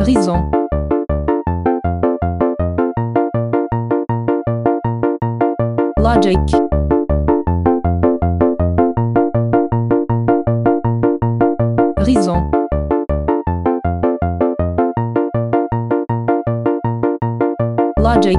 Raison. Logic. Raison. Logic.